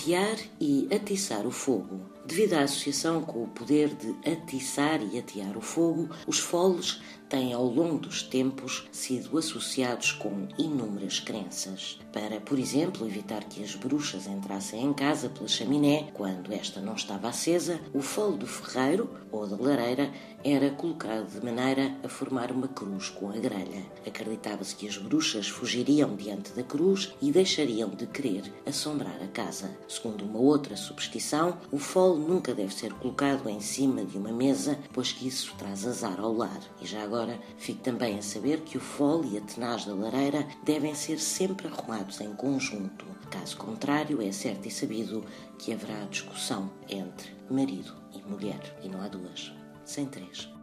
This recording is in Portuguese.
Atear e atiçar o fogo. Devido à associação com o poder de atiçar e atear o fogo, os foles têm ao longo dos tempos sido associados com inúmeras crenças. Para, por exemplo, evitar que as bruxas entrassem em casa pela chaminé quando esta não estava acesa, o fole do ferreiro ou da lareira era colocado de maneira a formar uma cruz com a grelha. Acreditava-se que as bruxas fugiriam diante da cruz e deixariam de querer assombrar a casa. Segundo uma outra superstição, o fole nunca deve ser colocado em cima de uma mesa, pois que isso traz azar ao lar. E já agora, fique também a saber que o fole e a tenaz da lareira devem ser sempre arrumados em conjunto. Caso contrário, é certo e sabido que haverá discussão entre marido e mulher. E não há duas sem três.